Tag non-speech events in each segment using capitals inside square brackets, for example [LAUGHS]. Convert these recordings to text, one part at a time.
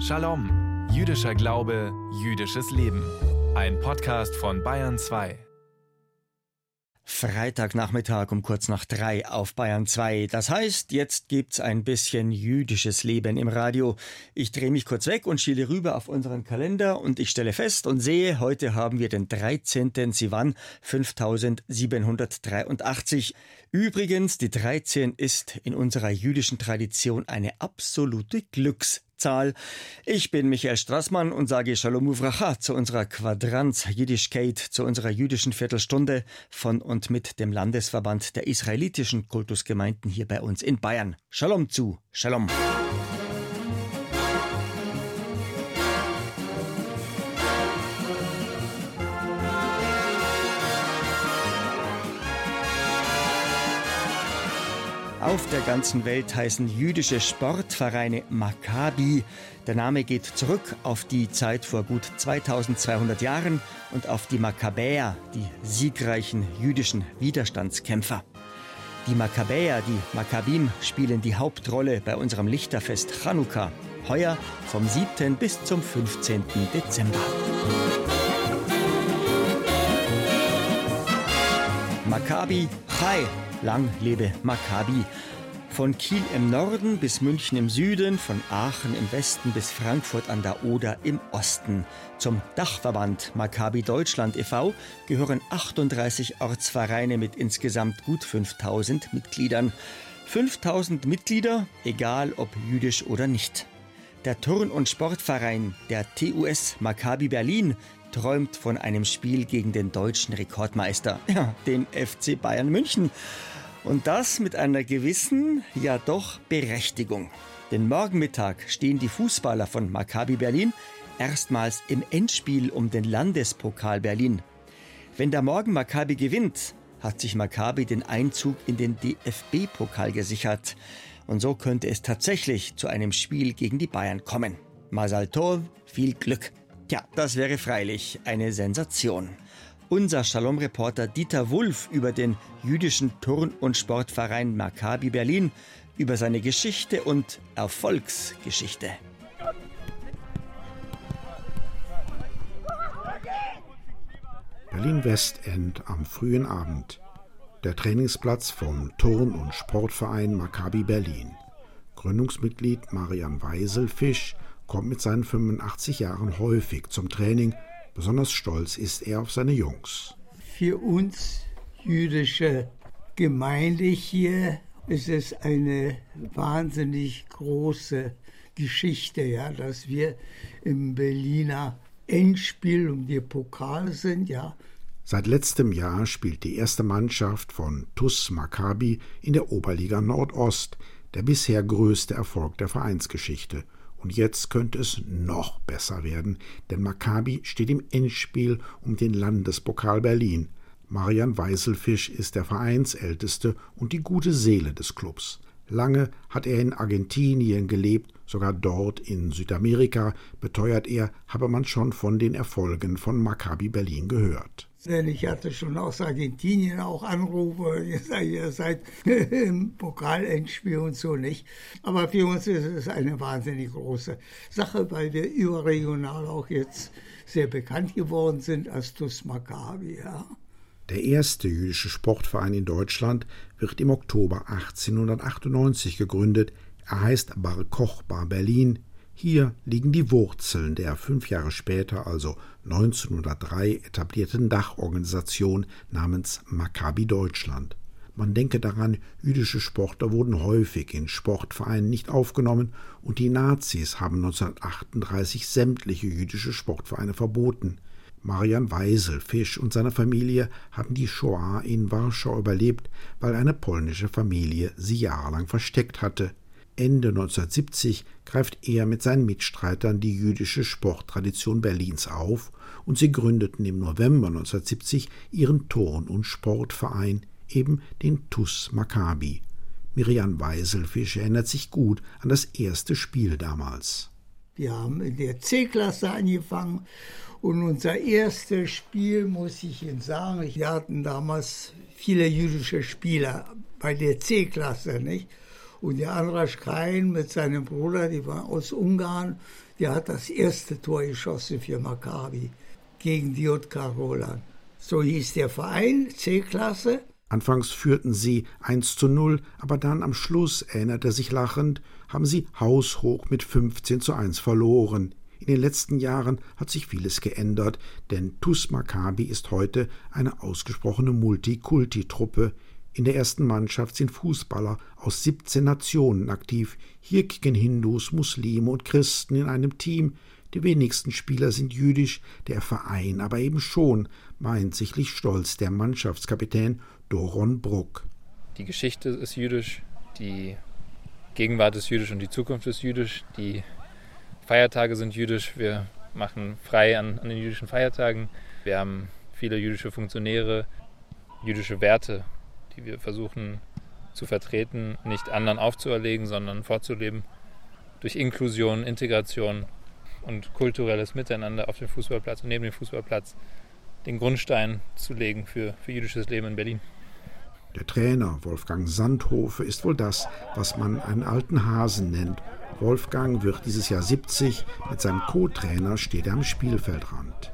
Shalom, jüdischer Glaube, jüdisches Leben. Ein Podcast von Bayern 2. Freitagnachmittag um kurz nach drei auf Bayern 2. Das heißt, jetzt gibt's ein bisschen jüdisches Leben im Radio. Ich drehe mich kurz weg und schiele rüber auf unseren Kalender und ich stelle fest und sehe, heute haben wir den 13. Sivan 5783. Übrigens, die 13 ist in unserer jüdischen Tradition eine absolute Glücks Zahl. Ich bin Michael Strassmann und sage Shalom Uvracha zu unserer Quadranz Jiddischkeit, zu unserer jüdischen Viertelstunde von und mit dem Landesverband der israelitischen Kultusgemeinden hier bei uns in Bayern. Shalom zu, Shalom. Auf der ganzen Welt heißen jüdische Sportvereine Maccabi. Der Name geht zurück auf die Zeit vor gut 2200 Jahren und auf die Makkabäer, die siegreichen jüdischen Widerstandskämpfer. Die Makkabäer, die Makkabim, spielen die Hauptrolle bei unserem Lichterfest Chanukka. Heuer vom 7. bis zum 15. Dezember. Maccabi Chai Lang lebe Maccabi. Von Kiel im Norden bis München im Süden, von Aachen im Westen bis Frankfurt an der Oder im Osten. Zum Dachverband Maccabi Deutschland e.V. gehören 38 Ortsvereine mit insgesamt gut 5000 Mitgliedern. 5000 Mitglieder, egal ob jüdisch oder nicht. Der Turn- und Sportverein, der TUS Maccabi Berlin, träumt von einem Spiel gegen den deutschen Rekordmeister, [LAUGHS] ja, den FC Bayern München. Und das mit einer gewissen, ja doch Berechtigung. Denn morgen Mittag stehen die Fußballer von Maccabi Berlin erstmals im Endspiel um den Landespokal Berlin. Wenn der Morgen Maccabi gewinnt, hat sich Maccabi den Einzug in den DFB-Pokal gesichert. Und so könnte es tatsächlich zu einem Spiel gegen die Bayern kommen. Masal Tov, viel Glück. Tja, das wäre freilich eine Sensation. Unser Shalom-Reporter Dieter Wulff über den jüdischen Turn- und Sportverein Maccabi Berlin, über seine Geschichte und Erfolgsgeschichte. Berlin-Westend am frühen Abend. Der Trainingsplatz vom Turn- und Sportverein Maccabi Berlin. Gründungsmitglied Marian Weiselfisch kommt mit seinen 85 Jahren häufig zum Training. Besonders stolz ist er auf seine Jungs. Für uns jüdische Gemeinde hier ist es eine wahnsinnig große Geschichte, ja, dass wir im Berliner Endspiel um die Pokal sind, ja. Seit letztem Jahr spielt die erste Mannschaft von TUS Maccabi in der Oberliga Nordost, der bisher größte Erfolg der Vereinsgeschichte. Und jetzt könnte es noch besser werden, denn Maccabi steht im Endspiel um den Landespokal Berlin. Marian Weiselfisch ist der Vereinsälteste und die gute Seele des Clubs. Lange hat er in Argentinien gelebt, sogar dort in Südamerika, beteuert er, habe man schon von den Erfolgen von Maccabi Berlin gehört. Ich hatte schon aus Argentinien auch Anrufe, [LAUGHS] ihr seid, im Pokalendspiel und so nicht. Aber für uns ist es eine wahnsinnig große Sache, weil wir überregional auch jetzt sehr bekannt geworden sind als TuS Maccabi. Ja. Der erste jüdische Sportverein in Deutschland wird im Oktober 1898 gegründet. Er heißt Bar Koch Bar Berlin. Hier liegen die Wurzeln der fünf Jahre später, also 1903, etablierten Dachorganisation namens Maccabi Deutschland. Man denke daran, jüdische Sportler wurden häufig in Sportvereinen nicht aufgenommen und die Nazis haben 1938 sämtliche jüdische Sportvereine verboten. Marian Weisel, Fisch und seine Familie haben die Shoah in Warschau überlebt, weil eine polnische Familie sie jahrelang versteckt hatte. Ende 1970 greift er mit seinen Mitstreitern die jüdische Sporttradition Berlins auf und sie gründeten im November 1970 ihren Turn- und Sportverein, eben den TUS Maccabi. Miriam Weiselfisch erinnert sich gut an das erste Spiel damals. Wir haben in der C-Klasse angefangen und unser erstes Spiel, muss ich Ihnen sagen, wir hatten damals viele jüdische Spieler bei der C-Klasse, nicht? Und der Andras Krein mit seinem Bruder, die waren aus Ungarn, der hat das erste Tor geschossen für Maccabi gegen JK Roland. So hieß der Verein, C-Klasse. Anfangs führten sie 1 zu 0, aber dann am Schluss, erinnert er sich lachend, haben sie haushoch mit 15 zu 1 verloren. In den letzten Jahren hat sich vieles geändert, denn TuS Maccabi ist heute eine ausgesprochene Multikulti-Truppe. In der ersten Mannschaft sind Fußballer aus 17 Nationen aktiv. Hier kicken Hindus, Muslime und Christen in einem Team. Die wenigsten Spieler sind jüdisch, der Verein aber eben schon, meint sichtlich stolz der Mannschaftskapitän Doron Bruck. Die Geschichte ist jüdisch, die Gegenwart ist jüdisch und die Zukunft ist jüdisch. Die Feiertage sind jüdisch. Wir machen frei an, an den jüdischen Feiertagen. Wir haben viele jüdische Funktionäre, jüdische Werte, die wir versuchen zu vertreten, nicht anderen aufzuerlegen, sondern vorzuleben. Durch Inklusion, Integration und kulturelles Miteinander auf dem Fußballplatz und neben dem Fußballplatz den Grundstein zu legen für, für jüdisches Leben in Berlin. Der Trainer Wolfgang Sandhofe ist wohl das, was man einen alten Hasen nennt. Wolfgang wird dieses Jahr 70, mit seinem Co-Trainer steht er am Spielfeldrand.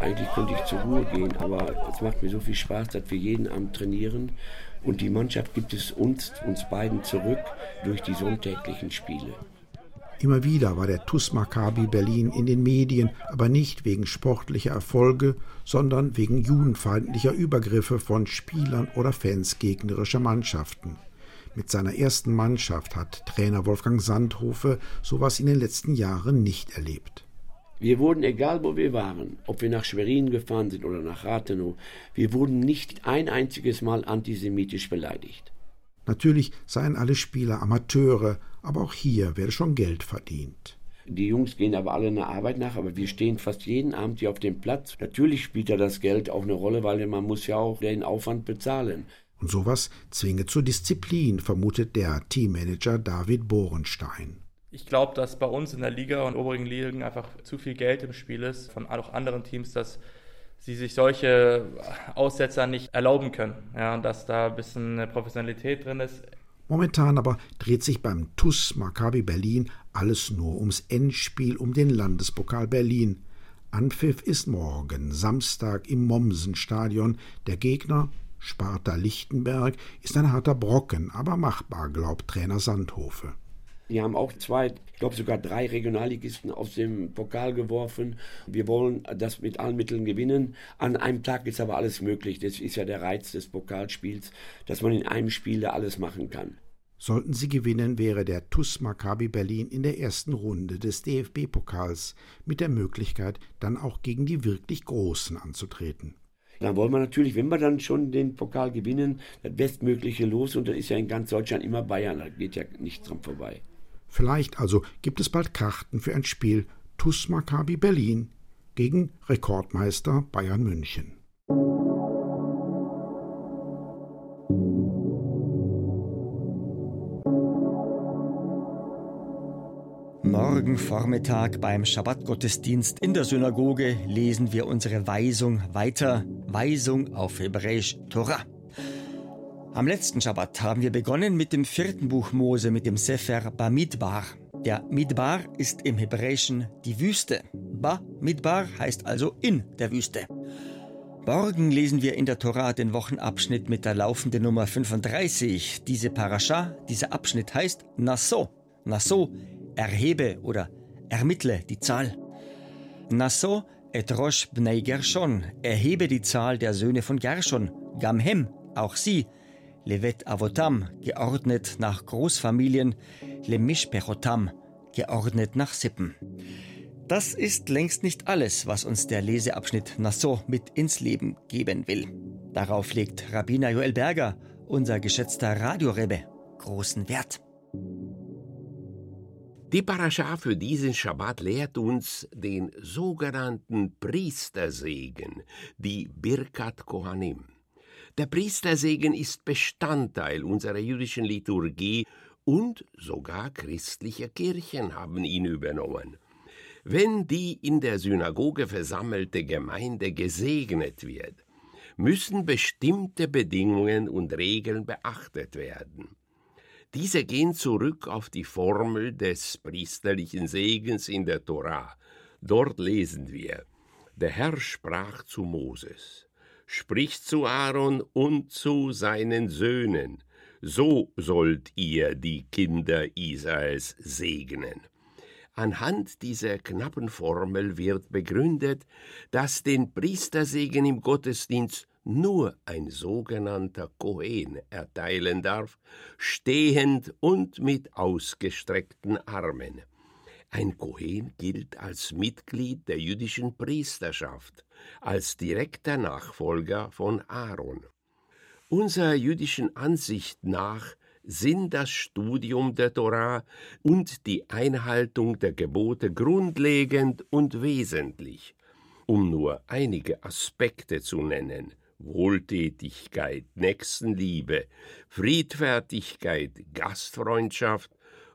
Eigentlich könnte ich zur Ruhe gehen, aber es macht mir so viel Spaß, dass wir jeden Abend trainieren und die Mannschaft gibt es uns, uns beiden zurück durch die sonntäglichen Spiele. Immer wieder war der TuS Maccabi Berlin in den Medien, aber nicht wegen sportlicher Erfolge, sondern wegen judenfeindlicher Übergriffe von Spielern oder Fans gegnerischer Mannschaften. Mit seiner ersten Mannschaft hat Trainer Wolfgang Sandhofe sowas in den letzten Jahren nicht erlebt. Wir wurden, egal wo wir waren, ob wir nach Schwerin gefahren sind oder nach Rathenow, wir wurden nicht ein einziges Mal antisemitisch beleidigt. Natürlich seien alle Spieler Amateure, aber auch hier werde schon Geld verdient. Die Jungs gehen aber alle einer Arbeit nach, aber wir stehen fast jeden Abend hier auf dem Platz. Natürlich spielt da das Geld auch eine Rolle, weil man muss ja auch den Aufwand bezahlen. Und sowas zwinge zur Disziplin, vermutet der Teammanager David Borenstein. Ich glaube, dass bei uns in der Liga und oberen Ligen einfach zu viel Geld im Spiel ist, von auch anderen Teams, dass sie sich solche Aussetzer nicht erlauben können. Ja, dass da ein bisschen Professionalität drin ist. Momentan aber dreht sich beim TUS Maccabi Berlin alles nur ums Endspiel um den Landespokal Berlin. Anpfiff ist morgen, Samstag im Mommsenstadion. Der Gegner, Sparta Lichtenberg, ist ein harter Brocken, aber machbar, glaubt Trainer Sandhofe. Die haben auch zwei, ich glaube sogar drei Regionalligisten aus dem Pokal geworfen. Wir wollen das mit allen Mitteln gewinnen. An einem Tag ist aber alles möglich. Das ist ja der Reiz des Pokalspiels, dass man in einem Spiel da alles machen kann. Sollten sie gewinnen, wäre der TUS Maccabi Berlin in der ersten Runde des DFB-Pokals mit der Möglichkeit, dann auch gegen die wirklich Großen anzutreten. Dann wollen wir natürlich, wenn wir dann schon den Pokal gewinnen, das Bestmögliche los und da ist ja in ganz Deutschland immer Bayern, da geht ja nichts dran vorbei. Vielleicht also gibt es bald Karten für ein Spiel TuS Maccabi Berlin gegen Rekordmeister Bayern München. Morgen Vormittag beim Schabbatgottesdienst in der Synagoge lesen wir unsere Weisung weiter. Weisung auf Hebräisch Torah. Am letzten Schabbat haben wir begonnen mit dem vierten Buch Mose, mit dem Sefer Bamidbar. Der Midbar ist im Hebräischen die Wüste. Ba Midbar heißt also in der Wüste. Morgen lesen wir in der Tora den Wochenabschnitt mit der laufenden Nummer 35. Diese Parascha, dieser Abschnitt heißt Nasso. Nasso, erhebe oder ermittle die Zahl. Nasso et Rosh bnei Gershon, erhebe die Zahl der Söhne von Gershon. Gamhem, auch sie, Levet Avotam, geordnet nach Großfamilien, Lemishpechotam, geordnet nach Sippen. Das ist längst nicht alles, was uns der Leseabschnitt Nassau mit ins Leben geben will. Darauf legt Rabbiner Joel Berger, unser geschätzter Radiorebbe, großen Wert. Die Parascha für diesen Schabbat lehrt uns den sogenannten Priestersegen, die Birkat Kohanim. Der Priestersegen ist Bestandteil unserer jüdischen Liturgie und sogar christliche Kirchen haben ihn übernommen. Wenn die in der Synagoge versammelte Gemeinde gesegnet wird, müssen bestimmte Bedingungen und Regeln beachtet werden. Diese gehen zurück auf die Formel des priesterlichen Segens in der Tora. Dort lesen wir, der Herr sprach zu Moses, sprich zu Aaron und zu seinen Söhnen, so sollt ihr die Kinder Israels segnen. Anhand dieser knappen Formel wird begründet, dass den Priestersegen im Gottesdienst nur ein sogenannter Kohen erteilen darf, stehend und mit ausgestreckten Armen. Ein Kohen gilt als Mitglied der jüdischen Priesterschaft, als direkter Nachfolger von Aaron. Unserer jüdischen Ansicht nach sind das Studium der Torah und die Einhaltung der Gebote grundlegend und wesentlich. Um nur einige Aspekte zu nennen, Wohltätigkeit, Nächstenliebe, Friedfertigkeit, Gastfreundschaft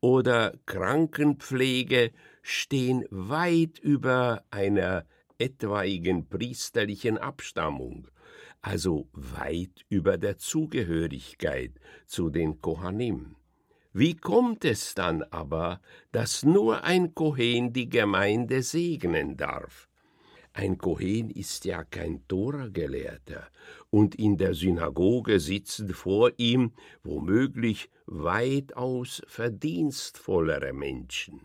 oder Krankenpflege stehen weit über einer etwaigen priesterlichen Abstammung, also weit über der Zugehörigkeit zu den Kohanim. Wie kommt es dann aber, dass nur ein Kohen die Gemeinde segnen darf? Ein Kohen ist ja kein Tora-Gelehrter, und in der Synagoge sitzen vor ihm womöglich weitaus verdienstvollere Menschen.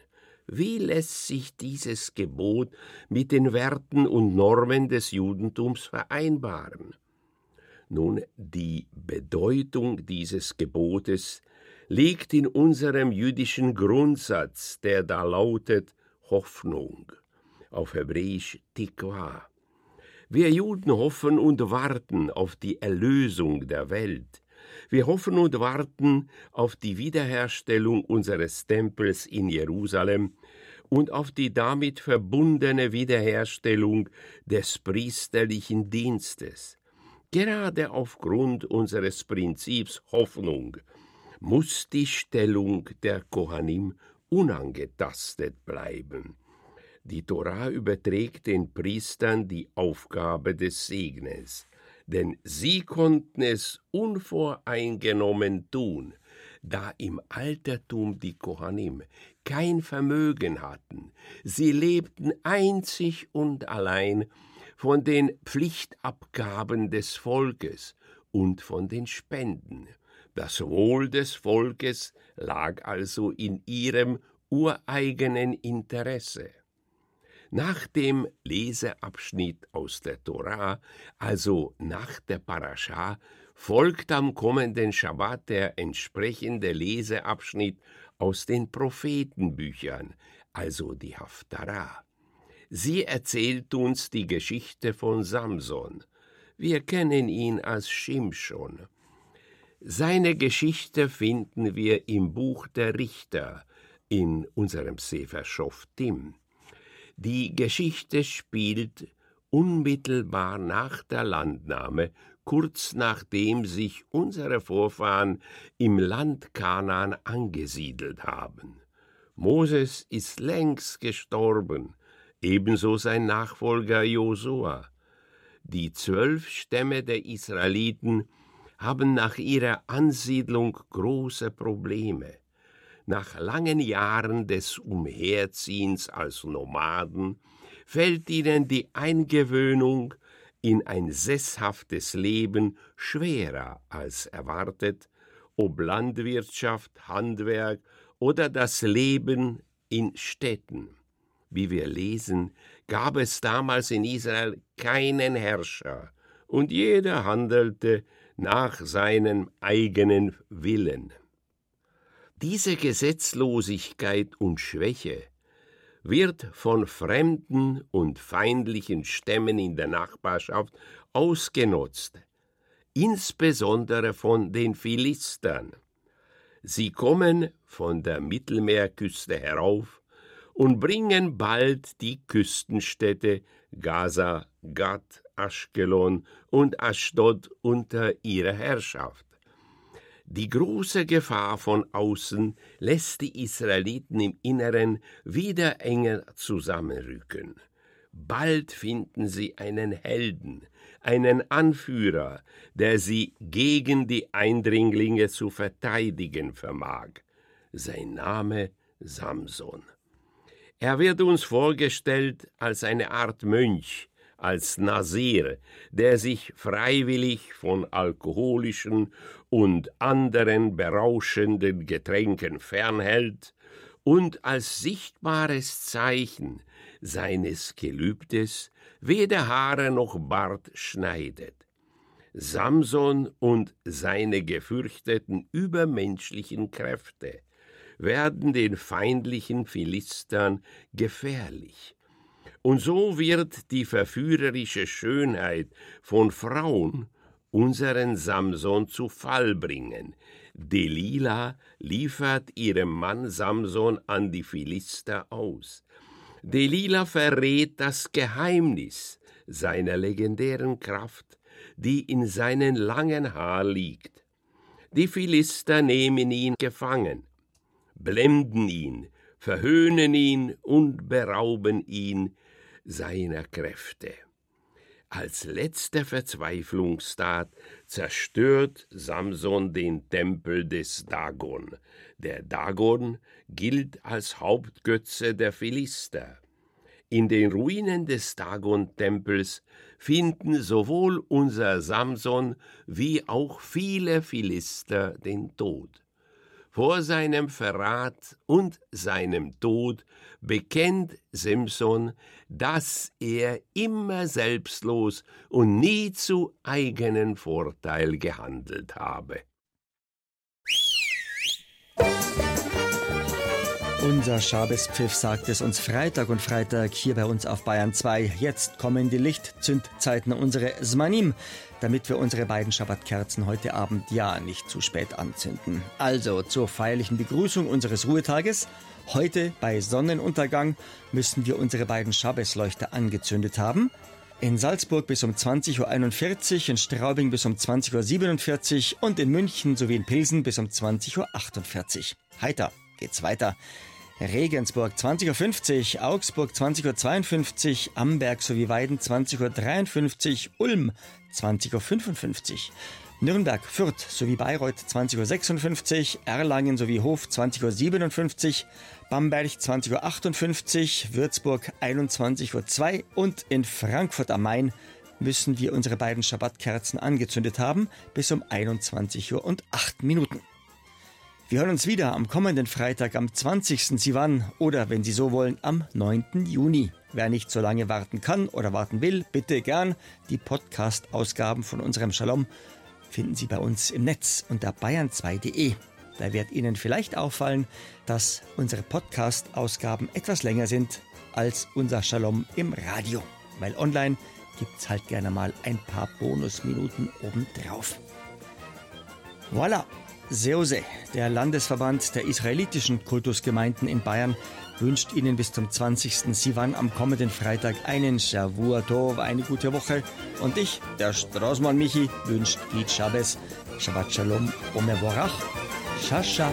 Wie lässt sich dieses Gebot mit den Werten und Normen des Judentums vereinbaren? Nun, die Bedeutung dieses Gebotes liegt in unserem jüdischen Grundsatz, der da lautet Hoffnung auf Hebräisch Tikwa. Wir Juden hoffen und warten auf die Erlösung der Welt. Wir hoffen und warten auf die Wiederherstellung unseres Tempels in Jerusalem und auf die damit verbundene Wiederherstellung des priesterlichen Dienstes. Gerade aufgrund unseres Prinzips Hoffnung muss die Stellung der Kohanim unangetastet bleiben. Die Tora überträgt den Priestern die Aufgabe des Segnes, denn sie konnten es unvoreingenommen tun, da im Altertum die Kohanim kein Vermögen hatten, sie lebten einzig und allein von den Pflichtabgaben des Volkes und von den Spenden. Das Wohl des Volkes lag also in ihrem ureigenen Interesse. Nach dem Leseabschnitt aus der Tora, also nach der Parascha, folgt am kommenden Schabbat der entsprechende Leseabschnitt aus den Prophetenbüchern, also die Haftarah. Sie erzählt uns die Geschichte von Samson. Wir kennen ihn als Shimshon. Seine Geschichte finden wir im Buch der Richter in unserem Sefer Shoftim. Die Geschichte spielt unmittelbar nach der Landnahme, kurz nachdem sich unsere Vorfahren im Land Kanaan angesiedelt haben. Moses ist längst gestorben, ebenso sein Nachfolger Josua. Die zwölf Stämme der Israeliten haben nach ihrer Ansiedlung große Probleme. Nach langen Jahren des Umherziehens als Nomaden fällt ihnen die Eingewöhnung in ein sesshaftes Leben schwerer als erwartet, ob Landwirtschaft, Handwerk oder das Leben in Städten. Wie wir lesen, gab es damals in Israel keinen Herrscher, und jeder handelte nach seinem eigenen Willen. Diese Gesetzlosigkeit und Schwäche wird von fremden und feindlichen Stämmen in der Nachbarschaft ausgenutzt, insbesondere von den Philistern. Sie kommen von der Mittelmeerküste herauf und bringen bald die Küstenstädte Gaza, Gad, Aschkelon und Aschdod unter ihre Herrschaft. Die große Gefahr von außen lässt die Israeliten im Inneren wieder enger zusammenrücken. Bald finden sie einen Helden, einen Anführer, der sie gegen die Eindringlinge zu verteidigen vermag. Sein Name Samson. Er wird uns vorgestellt als eine Art Mönch, als Nasir, der sich freiwillig von alkoholischen und anderen berauschenden Getränken fernhält und als sichtbares Zeichen seines Gelübdes weder Haare noch Bart schneidet. Samson und seine gefürchteten übermenschlichen Kräfte werden den feindlichen Philistern gefährlich. Und so wird die verführerische Schönheit von Frauen unseren Samson zu Fall bringen. Delila liefert ihrem Mann Samson an die Philister aus. Delila verrät das Geheimnis seiner legendären Kraft, die in seinen langen Haar liegt. Die Philister nehmen ihn gefangen, blenden ihn, verhöhnen ihn und berauben ihn seiner Kräfte. Als letzte Verzweiflungstat zerstört Samson den Tempel des Dagon. Der Dagon gilt als Hauptgötze der Philister. In den Ruinen des Dagon-Tempels finden sowohl unser Samson wie auch viele Philister den Tod. Vor seinem Verrat und seinem Tod bekennt Simson, dass er immer selbstlos und nie zu eigenen Vorteil gehandelt habe. Unser Schabespfiff sagt es uns Freitag und Freitag hier bei uns auf Bayern 2. Jetzt kommen die Lichtzündzeiten unsere Smanim, damit wir unsere beiden Schabbatkerzen heute Abend ja nicht zu spät anzünden. Also zur feierlichen Begrüßung unseres Ruhetages. Heute bei Sonnenuntergang müssen wir unsere beiden Schabbesleuchter angezündet haben. In Salzburg bis um 20.41 Uhr, in Straubing bis um 20.47 Uhr und in München sowie in Pilsen bis um 20.48 Uhr. Heiter geht's weiter. Regensburg 20.50 Uhr, Augsburg 20.52 Uhr, Amberg sowie Weiden 20.53 Uhr, Ulm 20.55 Uhr, Nürnberg, Fürth sowie Bayreuth 20.56 Uhr, Erlangen sowie Hof 20.57 Uhr, Bamberg 20.58 Uhr, Würzburg 21.02 Uhr und in Frankfurt am Main müssen wir unsere beiden Schabbatkerzen angezündet haben bis um 21 Uhr und 8 Minuten. Wir hören uns wieder am kommenden Freitag am 20. Sivan oder, wenn Sie so wollen, am 9. Juni. Wer nicht so lange warten kann oder warten will, bitte gern die Podcast-Ausgaben von unserem Shalom finden Sie bei uns im Netz unter bayern2.de. Da wird Ihnen vielleicht auffallen, dass unsere Podcast-Ausgaben etwas länger sind als unser Shalom im Radio, weil online gibt es halt gerne mal ein paar Bonusminuten obendrauf. Voilà! Seose, der Landesverband der israelitischen Kultusgemeinden in Bayern, wünscht Ihnen bis zum 20. Sivan am kommenden Freitag einen Shavua Tov, eine gute Woche. Und ich, der Straßmann Michi, wünscht Eid Shabbos, Shabbat Shalom, Omer Borach, Shasha.